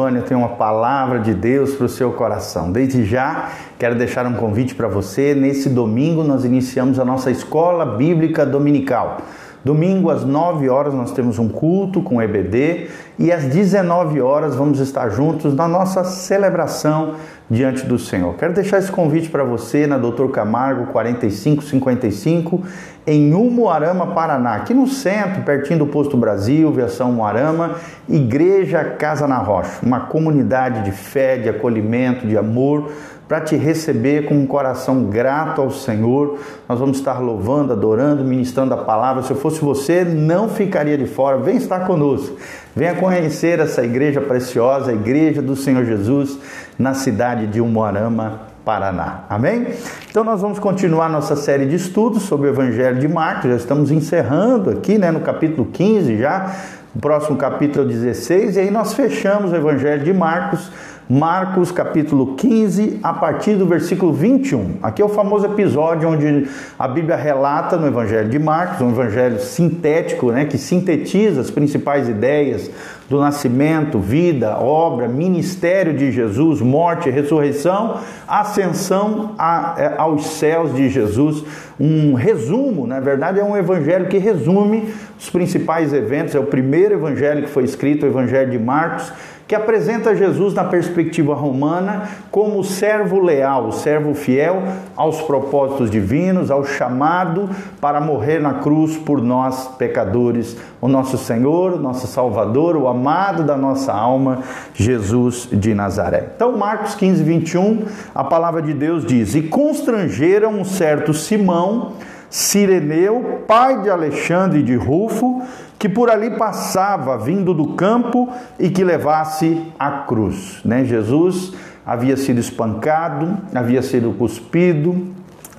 Vânia tem uma palavra de Deus para o seu coração. Desde já, quero deixar um convite para você. Nesse domingo, nós iniciamos a nossa escola bíblica dominical. Domingo às 9 horas nós temos um culto com EBD e às 19 horas vamos estar juntos na nossa celebração diante do Senhor. Quero deixar esse convite para você na Doutor Camargo 4555 em Umuarama, Paraná, aqui no centro, pertinho do Posto Brasil, Viação Umuarama, Igreja Casa na Rocha, uma comunidade de fé, de acolhimento, de amor, para te receber com um coração grato ao Senhor. Nós vamos estar louvando, adorando, ministrando a palavra. Se eu fosse você, não ficaria de fora. Vem estar conosco. Venha conhecer essa igreja preciosa, a igreja do Senhor Jesus, na cidade de Umuarama, Paraná. Amém? Então nós vamos continuar nossa série de estudos sobre o Evangelho de Marcos. Já estamos encerrando aqui, né, no capítulo 15 já. O próximo capítulo é o 16 e aí nós fechamos o Evangelho de Marcos Marcos capítulo 15, a partir do versículo 21. Aqui é o famoso episódio onde a Bíblia relata no Evangelho de Marcos, um evangelho sintético, né, que sintetiza as principais ideias do nascimento, vida, obra, ministério de Jesus, morte, ressurreição, ascensão a, é, aos céus de Jesus. Um resumo, na verdade, é um evangelho que resume os principais eventos. É o primeiro evangelho que foi escrito, o Evangelho de Marcos que apresenta Jesus na perspectiva romana como servo leal, servo fiel aos propósitos divinos, ao chamado para morrer na cruz por nós pecadores, o nosso Senhor, o nosso Salvador, o amado da nossa alma, Jesus de Nazaré. Então, Marcos 15, 21, a palavra de Deus diz: E constrangeram um certo Simão, Sireneu, pai de Alexandre de Rufo, que por ali passava vindo do campo e que levasse a cruz. Né? Jesus havia sido espancado, havia sido cuspido,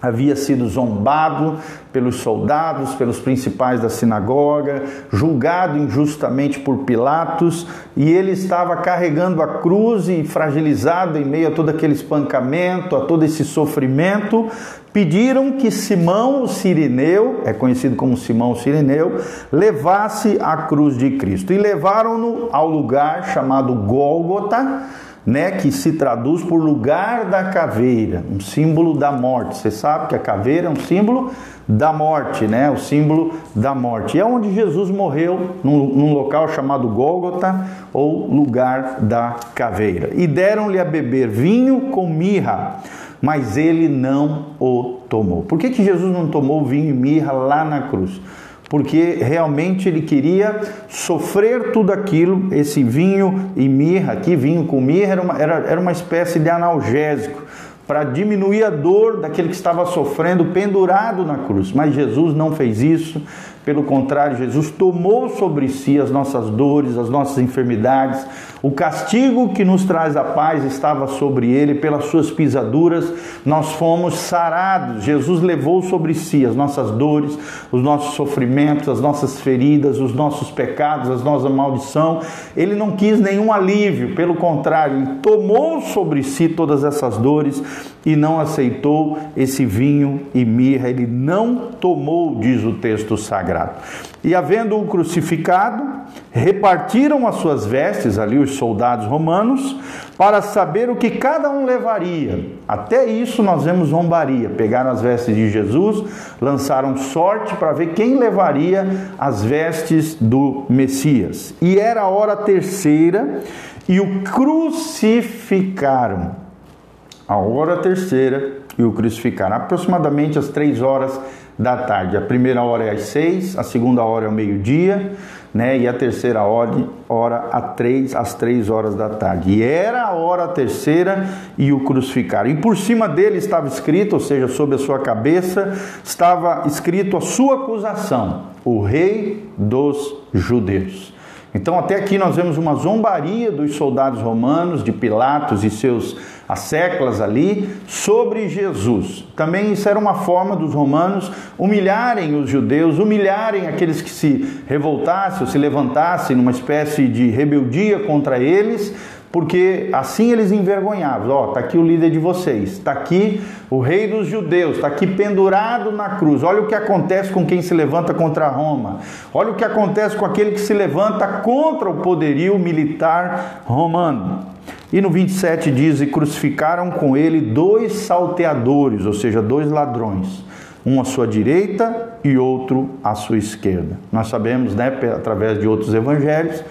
havia sido zombado pelos soldados, pelos principais da sinagoga, julgado injustamente por Pilatos, e ele estava carregando a cruz e fragilizado em meio a todo aquele espancamento, a todo esse sofrimento, pediram que Simão o Sirineu, é conhecido como Simão o Sirineu, levasse a cruz de Cristo. E levaram-no ao lugar chamado Gólgota, né, que se traduz por lugar da caveira, um símbolo da morte. Você sabe que a caveira é um símbolo da morte, né, o símbolo da morte. E é onde Jesus morreu, num, num local chamado Gólgota, ou lugar da caveira. E deram-lhe a beber vinho com mirra mas ele não o tomou. Por que, que Jesus não tomou vinho e mirra lá na cruz? Porque realmente ele queria sofrer tudo aquilo, esse vinho e mirra, aqui vinho com mirra era uma, era, era uma espécie de analgésico, para diminuir a dor daquele que estava sofrendo pendurado na cruz. Mas Jesus não fez isso, pelo contrário, Jesus tomou sobre si as nossas dores, as nossas enfermidades. O castigo que nos traz a paz estava sobre ele, pelas suas pisaduras nós fomos sarados. Jesus levou sobre si as nossas dores, os nossos sofrimentos, as nossas feridas, os nossos pecados, as nossas maldição. Ele não quis nenhum alívio, pelo contrário, ele tomou sobre si todas essas dores e não aceitou esse vinho e mirra. Ele não tomou, diz o texto sagrado sagrado. E havendo-o crucificado, repartiram as suas vestes ali os soldados romanos para saber o que cada um levaria. Até isso nós vemos zombaria. Pegaram as vestes de Jesus, lançaram sorte para ver quem levaria as vestes do Messias. E era a hora terceira e o crucificaram. A hora terceira e o crucificaram. Aproximadamente às três horas da tarde. A primeira hora é às seis, a segunda hora é ao meio-dia, né? E a terceira hora, hora às três, às três horas da tarde. E era a hora terceira e o crucificaram. E por cima dele estava escrito, ou seja, sobre a sua cabeça, estava escrito a sua acusação: o rei dos judeus. Então, até aqui nós vemos uma zombaria dos soldados romanos, de Pilatos e seus asseclas ali, sobre Jesus. Também isso era uma forma dos romanos humilharem os judeus, humilharem aqueles que se revoltassem ou se levantassem numa espécie de rebeldia contra eles, porque assim eles envergonhavam. Ó, oh, tá aqui o líder de vocês, tá aqui o rei dos judeus, tá aqui pendurado na cruz. Olha o que acontece com quem se levanta contra Roma. Olha o que acontece com aquele que se levanta contra o poderio militar romano. E no 27 diz: E crucificaram com ele dois salteadores, ou seja, dois ladrões, um à sua direita e outro à sua esquerda. Nós sabemos, né, através de outros evangelhos,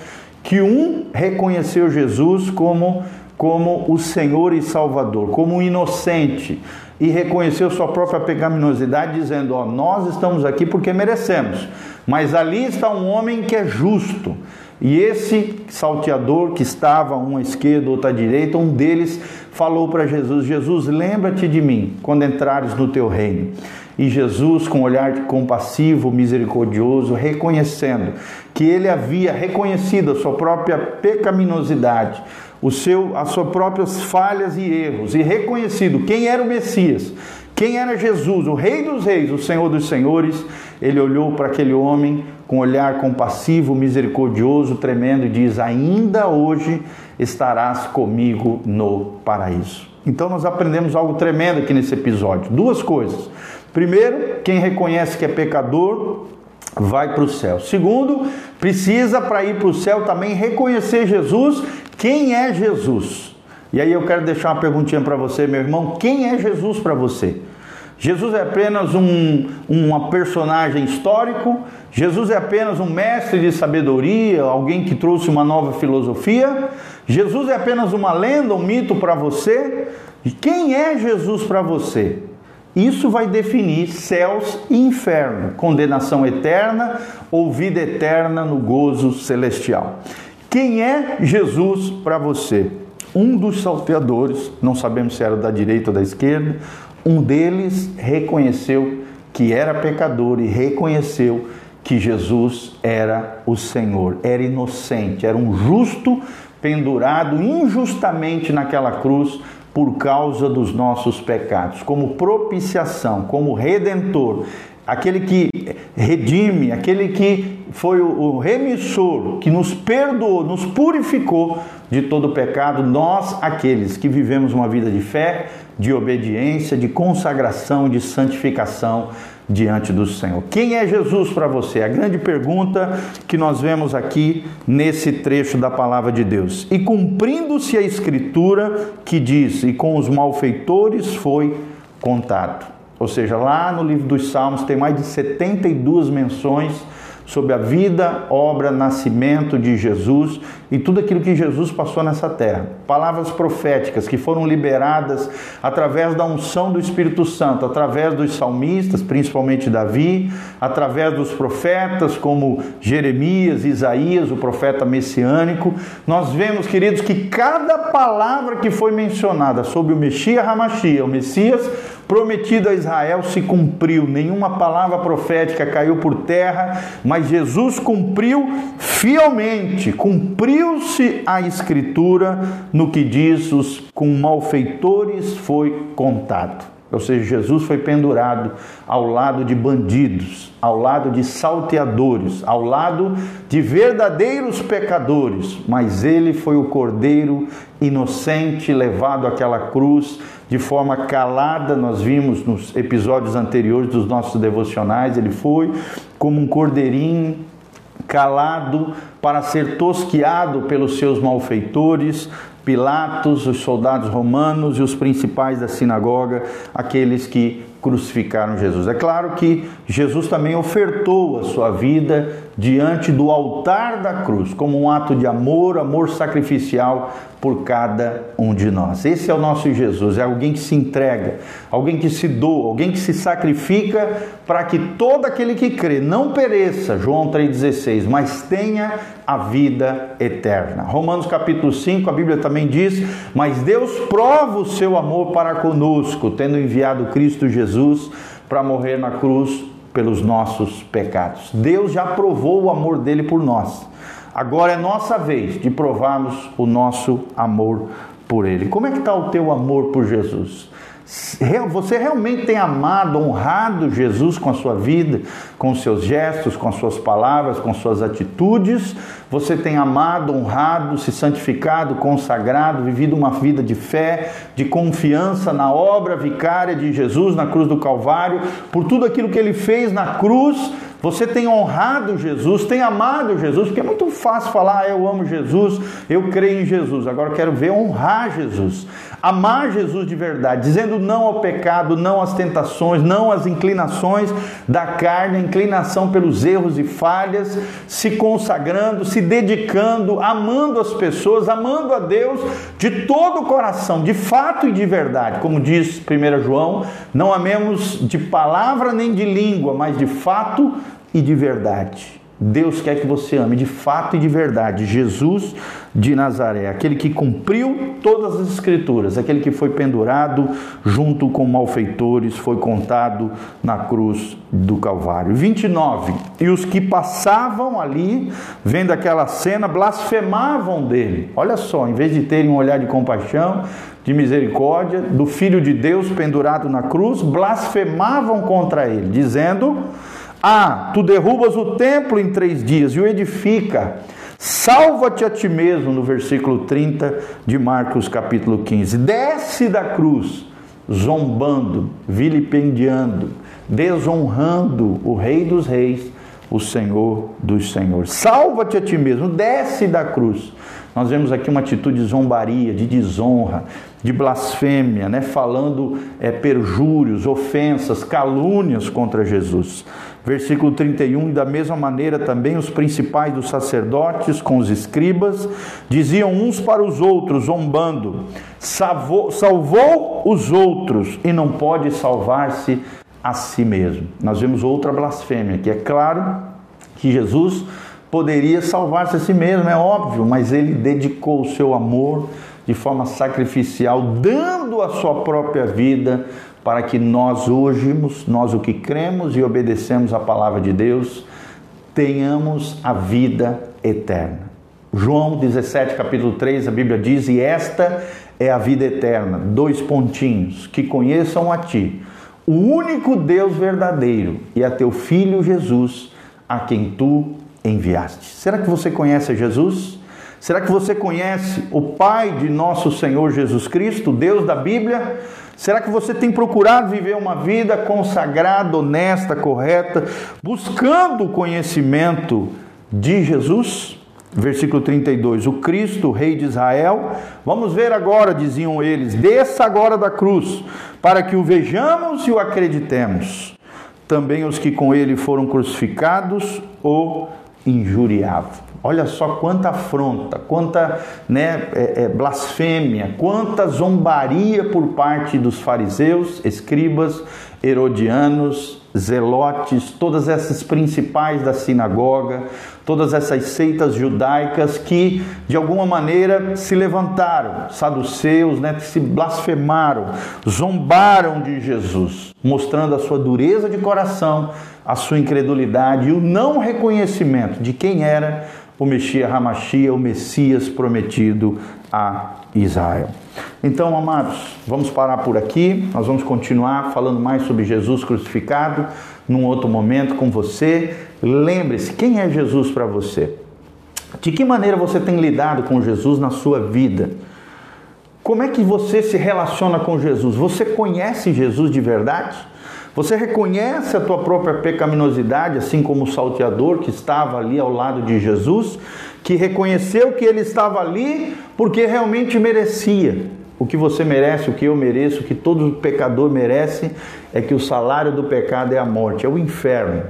que um reconheceu Jesus como, como o Senhor e Salvador, como um inocente, e reconheceu sua própria pecaminosidade, dizendo: Ó, nós estamos aqui porque merecemos, mas ali está um homem que é justo. E esse salteador que estava um à esquerda, outro à direita, um deles falou para Jesus: Jesus, lembra-te de mim quando entrares no teu reino. E Jesus, com um olhar compassivo, misericordioso, reconhecendo que ele havia reconhecido a sua própria pecaminosidade, o seu, as suas próprias falhas e erros, e reconhecido quem era o Messias, quem era Jesus, o Rei dos Reis, o Senhor dos Senhores, ele olhou para aquele homem com olhar compassivo, misericordioso, tremendo, diz: Ainda hoje estarás comigo no paraíso. Então nós aprendemos algo tremendo aqui nesse episódio. Duas coisas. Primeiro, quem reconhece que é pecador vai para o céu. Segundo, precisa para ir para o céu também reconhecer Jesus, quem é Jesus. E aí eu quero deixar uma perguntinha para você, meu irmão: quem é Jesus para você? Jesus é apenas um uma personagem histórico? Jesus é apenas um mestre de sabedoria, alguém que trouxe uma nova filosofia? Jesus é apenas uma lenda, um mito para você? E quem é Jesus para você? Isso vai definir céus e inferno, condenação eterna ou vida eterna no gozo celestial. Quem é Jesus para você? Um dos salteadores, não sabemos se era da direita ou da esquerda, um deles reconheceu que era pecador e reconheceu que Jesus era o Senhor, era inocente, era um justo pendurado injustamente naquela cruz por causa dos nossos pecados, como propiciação, como redentor, aquele que redime, aquele que foi o remissor, que nos perdoou, nos purificou de todo pecado, nós, aqueles que vivemos uma vida de fé, de obediência, de consagração, de santificação diante do Senhor. Quem é Jesus para você? A grande pergunta que nós vemos aqui nesse trecho da palavra de Deus. E cumprindo-se a escritura que diz: "E com os malfeitores foi contado". Ou seja, lá no livro dos Salmos tem mais de 72 menções sobre a vida, obra, nascimento de Jesus e tudo aquilo que Jesus passou nessa terra. Palavras proféticas que foram liberadas através da unção do Espírito Santo, através dos salmistas, principalmente Davi, através dos profetas como Jeremias, Isaías, o profeta messiânico. Nós vemos, queridos, que cada palavra que foi mencionada sobre o Messias Hamashia, o Messias prometido a Israel se cumpriu, nenhuma palavra profética caiu por terra, mas Jesus cumpriu fielmente, cumpriu-se a Escritura no que diz: os com malfeitores foi contado. Ou seja, Jesus foi pendurado ao lado de bandidos, ao lado de salteadores, ao lado de verdadeiros pecadores, mas ele foi o cordeiro inocente levado àquela cruz de forma calada, nós vimos nos episódios anteriores dos nossos devocionais, ele foi como um cordeirinho calado para ser tosquiado pelos seus malfeitores, Pilatos, os soldados romanos e os principais da sinagoga, aqueles que crucificaram Jesus. É claro que Jesus também ofertou a sua vida diante do altar da cruz, como um ato de amor, amor sacrificial por cada um de nós. Esse é o nosso Jesus, é alguém que se entrega, alguém que se doa, alguém que se sacrifica para que todo aquele que crê não pereça, João 3,16, mas tenha a vida eterna. Romanos capítulo 5, a Bíblia também diz: Mas Deus prova o seu amor para conosco, tendo enviado Cristo Jesus para morrer na cruz pelos nossos pecados. Deus já provou o amor dele por nós. Agora é nossa vez de provarmos o nosso amor por Ele? Como é que está o teu amor por Jesus? Você realmente tem amado, honrado Jesus com a sua vida, com os seus gestos, com as suas palavras, com suas atitudes? Você tem amado, honrado, se santificado, consagrado, vivido uma vida de fé, de confiança na obra vicária de Jesus na cruz do Calvário, por tudo aquilo que ele fez na cruz? Você tem honrado Jesus, tem amado Jesus, porque é muito fácil falar, ah, eu amo Jesus, eu creio em Jesus. Agora eu quero ver honrar Jesus, amar Jesus de verdade, dizendo não ao pecado, não às tentações, não às inclinações da carne, inclinação pelos erros e falhas, se consagrando, se dedicando, amando as pessoas, amando a Deus de todo o coração, de fato e de verdade. Como diz 1 João, não amemos de palavra nem de língua, mas de fato e de verdade. Deus quer que você ame de fato e de verdade Jesus de Nazaré, aquele que cumpriu todas as escrituras, aquele que foi pendurado junto com malfeitores, foi contado na cruz do Calvário. 29. E os que passavam ali, vendo aquela cena, blasfemavam dele. Olha só, em vez de terem um olhar de compaixão, de misericórdia, do Filho de Deus pendurado na cruz, blasfemavam contra ele, dizendo ah, tu derrubas o templo em três dias e o edifica. Salva-te a ti mesmo, no versículo 30 de Marcos, capítulo 15. Desce da cruz, zombando, vilipendiando, desonrando o Rei dos Reis, o Senhor dos Senhores. Salva-te a ti mesmo, desce da cruz. Nós vemos aqui uma atitude de zombaria, de desonra, de blasfêmia, né? falando é, perjúrios, ofensas, calúnias contra Jesus. Versículo 31, e da mesma maneira também os principais dos sacerdotes com os escribas diziam uns para os outros, zombando: salvou, salvou os outros e não pode salvar-se a si mesmo. Nós vemos outra blasfêmia, que é claro que Jesus poderia salvar-se a si mesmo, é óbvio, mas ele dedicou o seu amor de forma sacrificial, dando a sua própria vida para que nós hoje, nós o que cremos e obedecemos a palavra de Deus, tenhamos a vida eterna. João 17, capítulo 3, a Bíblia diz: E esta é a vida eterna, dois pontinhos, que conheçam a Ti, o único Deus verdadeiro, e a Teu Filho Jesus, a quem Tu enviaste. Será que você conhece Jesus? Será que você conhece o Pai de nosso Senhor Jesus Cristo, Deus da Bíblia? Será que você tem procurado viver uma vida consagrada, honesta, correta, buscando o conhecimento de Jesus? Versículo 32: O Cristo, Rei de Israel, vamos ver agora, diziam eles, desça agora da cruz, para que o vejamos e o acreditemos. Também os que com ele foram crucificados o injuriavam. Olha só quanta afronta, quanta né, é, é, blasfêmia, quanta zombaria por parte dos fariseus, escribas, herodianos, zelotes, todas essas principais da sinagoga, todas essas seitas judaicas que de alguma maneira se levantaram, saduceus, né, se blasfemaram, zombaram de Jesus, mostrando a sua dureza de coração, a sua incredulidade e o não reconhecimento de quem era o Messias Hamashia, o Messias prometido a Israel. Então, amados, vamos parar por aqui. Nós vamos continuar falando mais sobre Jesus crucificado num outro momento com você. Lembre-se, quem é Jesus para você? De que maneira você tem lidado com Jesus na sua vida? Como é que você se relaciona com Jesus? Você conhece Jesus de verdade? Você reconhece a tua própria pecaminosidade, assim como o salteador que estava ali ao lado de Jesus, que reconheceu que ele estava ali porque realmente merecia. O que você merece, o que eu mereço, o que todo pecador merece, é que o salário do pecado é a morte, é o inferno.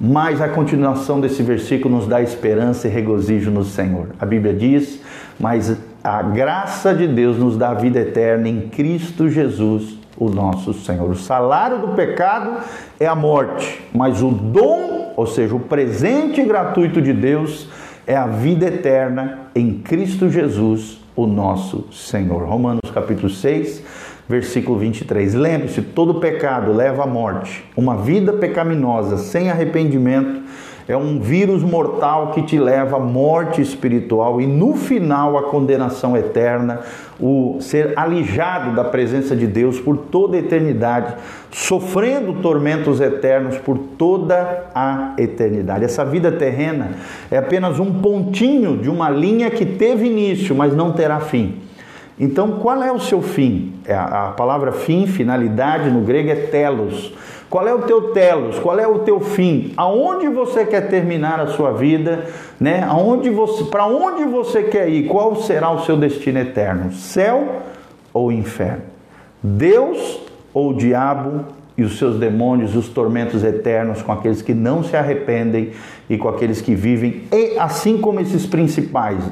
Mas a continuação desse versículo nos dá esperança e regozijo no Senhor. A Bíblia diz: Mas a graça de Deus nos dá a vida eterna em Cristo Jesus o nosso Senhor. O salário do pecado é a morte, mas o dom, ou seja, o presente gratuito de Deus, é a vida eterna em Cristo Jesus, o nosso Senhor. Romanos capítulo 6, versículo 23. Lembre-se: todo pecado leva à morte. Uma vida pecaminosa sem arrependimento é um vírus mortal que te leva à morte espiritual e no final a condenação eterna, o ser alijado da presença de Deus por toda a eternidade, sofrendo tormentos eternos por toda a eternidade. Essa vida terrena é apenas um pontinho de uma linha que teve início, mas não terá fim. Então, qual é o seu fim? É a palavra fim, finalidade no grego é telos. Qual é o teu telos? Qual é o teu fim? Aonde você quer terminar a sua vida, né? Aonde você, para onde você quer ir? Qual será o seu destino eterno? Céu ou inferno? Deus ou diabo e os seus demônios, os tormentos eternos com aqueles que não se arrependem e com aqueles que vivem, e assim como esses principais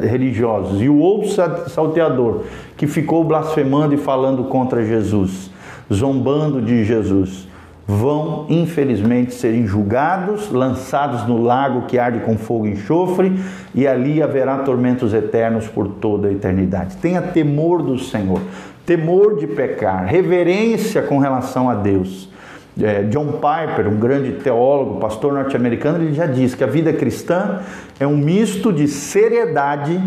religiosos e o outro salteador que ficou blasfemando e falando contra Jesus, zombando de Jesus, vão infelizmente serem julgados, lançados no lago que arde com fogo e enxofre, e ali haverá tormentos eternos por toda a eternidade. Tenha temor do Senhor temor de pecar, reverência com relação a Deus. É, John Piper, um grande teólogo, pastor norte-americano, ele já diz que a vida cristã é um misto de seriedade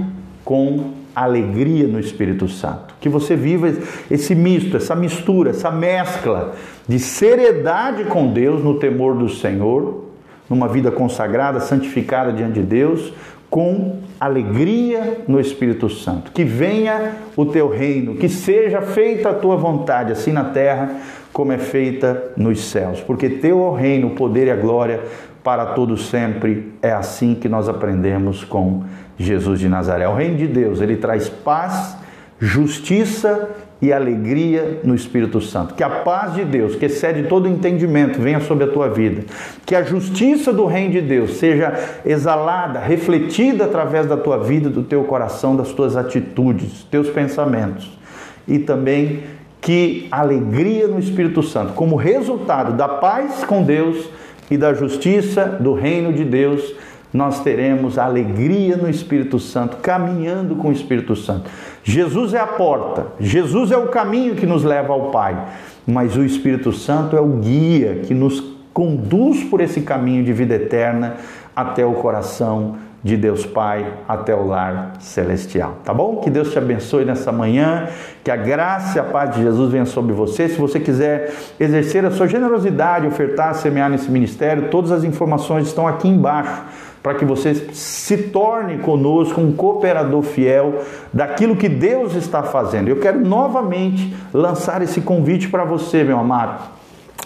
com alegria no Espírito Santo. Que você viva esse misto, essa mistura, essa mescla de seriedade com Deus no temor do Senhor, numa vida consagrada, santificada diante de Deus, com alegria no Espírito Santo. Que venha o teu reino, que seja feita a tua vontade, assim na terra como é feita nos céus. Porque teu é o reino, o poder e a glória para todos sempre. É assim que nós aprendemos com Jesus de Nazaré. O reino de Deus, ele traz paz, justiça e alegria no Espírito Santo. Que a paz de Deus, que excede todo entendimento, venha sobre a tua vida. Que a justiça do reino de Deus seja exalada, refletida através da tua vida, do teu coração, das tuas atitudes, teus pensamentos. E também que alegria no Espírito Santo, como resultado da paz com Deus e da justiça do reino de Deus, nós teremos alegria no Espírito Santo, caminhando com o Espírito Santo. Jesus é a porta, Jesus é o caminho que nos leva ao Pai, mas o Espírito Santo é o guia que nos conduz por esse caminho de vida eterna até o coração de Deus Pai, até o lar celestial. Tá bom? Que Deus te abençoe nessa manhã, que a graça e a paz de Jesus venha sobre você. Se você quiser exercer a sua generosidade, ofertar, semear nesse ministério, todas as informações estão aqui embaixo para que você se torne conosco um cooperador fiel daquilo que Deus está fazendo. Eu quero novamente lançar esse convite para você, meu amado.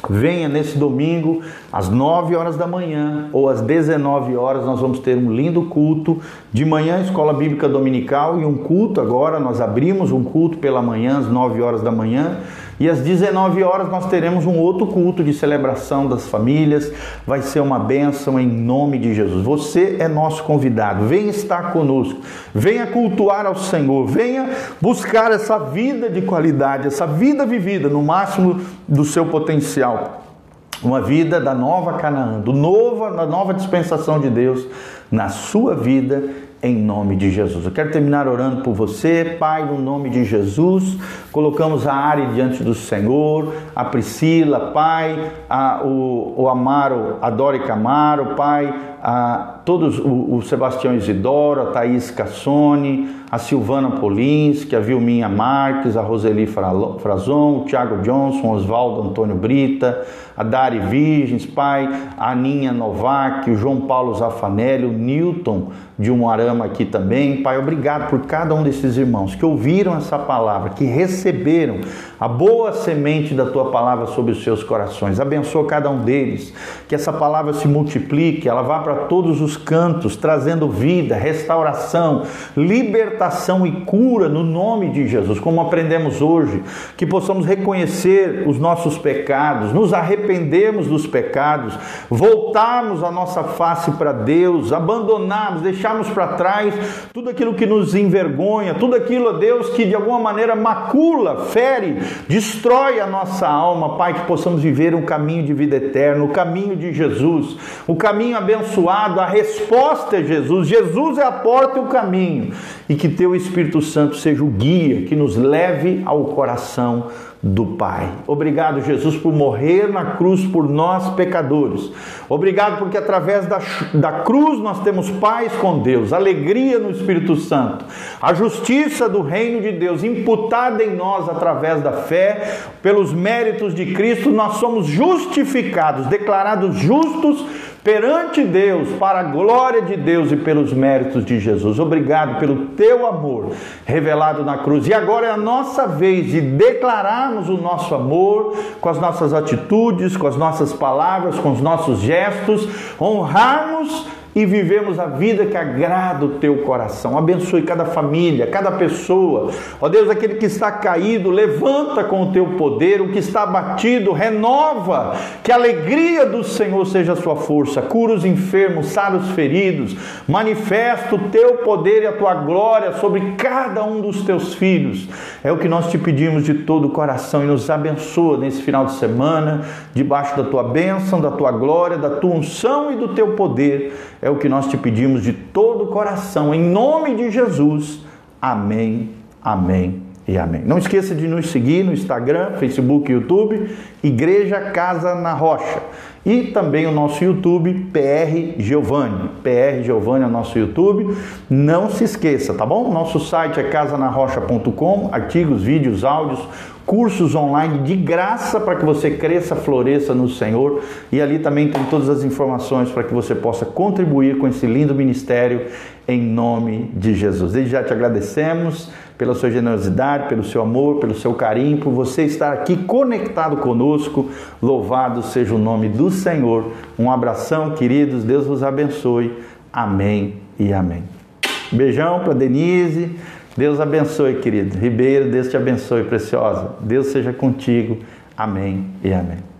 Venha nesse domingo, às 9 horas da manhã ou às 19 horas, nós vamos ter um lindo culto. De manhã, escola bíblica dominical e um culto agora. Nós abrimos um culto pela manhã, às 9 horas da manhã. E às 19 horas nós teremos um outro culto de celebração das famílias. Vai ser uma bênção em nome de Jesus. Você é nosso convidado. Venha estar conosco. Venha cultuar ao Senhor. Venha buscar essa vida de qualidade, essa vida vivida no máximo do seu potencial. Uma vida da nova Canaã, do novo, da nova dispensação de Deus na sua vida em nome de Jesus. Eu quero terminar orando por você, Pai, no nome de Jesus. Colocamos a Ari diante do Senhor, a Priscila, Pai, a, o, o Amaro, a Dori Camaro, Pai, a todos, o, o Sebastião Isidoro, a Thaís Cassone, a Silvana Polinski, a Vilminha Marques, a Roseli Frazon, o Thiago Johnson, Oswaldo Antônio Brita, a Dari Virgens, pai, a Aninha Novak, o João Paulo Zafanelli, o Newton de Umuarama aqui também. Pai, obrigado por cada um desses irmãos que ouviram essa palavra, que receberam a boa semente da tua palavra sobre os seus corações. Abençoa cada um deles, que essa palavra se multiplique, ela vá para todos os cantos, trazendo vida, restauração, libertação e cura no nome de Jesus, como aprendemos hoje, que possamos reconhecer os nossos pecados, nos arrependermos dos pecados, voltarmos a nossa face para Deus, abandonarmos, deixarmos para trás tudo aquilo que nos envergonha, tudo aquilo, Deus, que de alguma maneira macula, fere, destrói a nossa alma, Pai, que possamos viver um caminho de vida eterna, o caminho de Jesus, o caminho abençoado, a resposta é Jesus. Jesus é a porta e o caminho. E que teu Espírito Santo seja o guia que nos leve ao coração do Pai. Obrigado, Jesus, por morrer na cruz por nós pecadores. Obrigado porque através da, da cruz nós temos paz com Deus, alegria no Espírito Santo, a justiça do reino de Deus imputada em nós através da fé, pelos méritos de Cristo, nós somos justificados, declarados justos perante Deus, para a glória de Deus e pelos méritos de Jesus. Obrigado pelo teu amor revelado na cruz. E agora é a nossa vez de declararmos o nosso amor com as nossas atitudes, com as nossas palavras, com os nossos gestos, honrarmos e vivemos a vida que agrada o teu coração. Abençoe cada família, cada pessoa. Ó Deus, aquele que está caído, levanta com o teu poder, o que está abatido, renova. Que a alegria do Senhor seja a sua força. Cura os enfermos, sara os feridos. Manifesta o teu poder e a tua glória sobre cada um dos teus filhos. É o que nós te pedimos de todo o coração e nos abençoa nesse final de semana, debaixo da tua bênção, da tua glória, da tua unção e do teu poder é o que nós te pedimos de todo o coração, em nome de Jesus. Amém, amém e amém. Não esqueça de nos seguir no Instagram, Facebook YouTube, Igreja Casa na Rocha. E também o nosso YouTube, PR Giovanni. PR Giovanni é o nosso YouTube. Não se esqueça, tá bom? Nosso site é casanarrocha.com, artigos, vídeos, áudios, cursos online de graça para que você cresça, floresça no Senhor. E ali também tem todas as informações para que você possa contribuir com esse lindo ministério em nome de Jesus. Desde já te agradecemos pela sua generosidade, pelo seu amor, pelo seu carinho, por você estar aqui conectado conosco. Louvado seja o nome do Senhor. Um abração, queridos. Deus vos abençoe. Amém e amém. Beijão para Denise. Deus abençoe, querido. Ribeiro, Deus te abençoe, preciosa. Deus seja contigo. Amém e amém.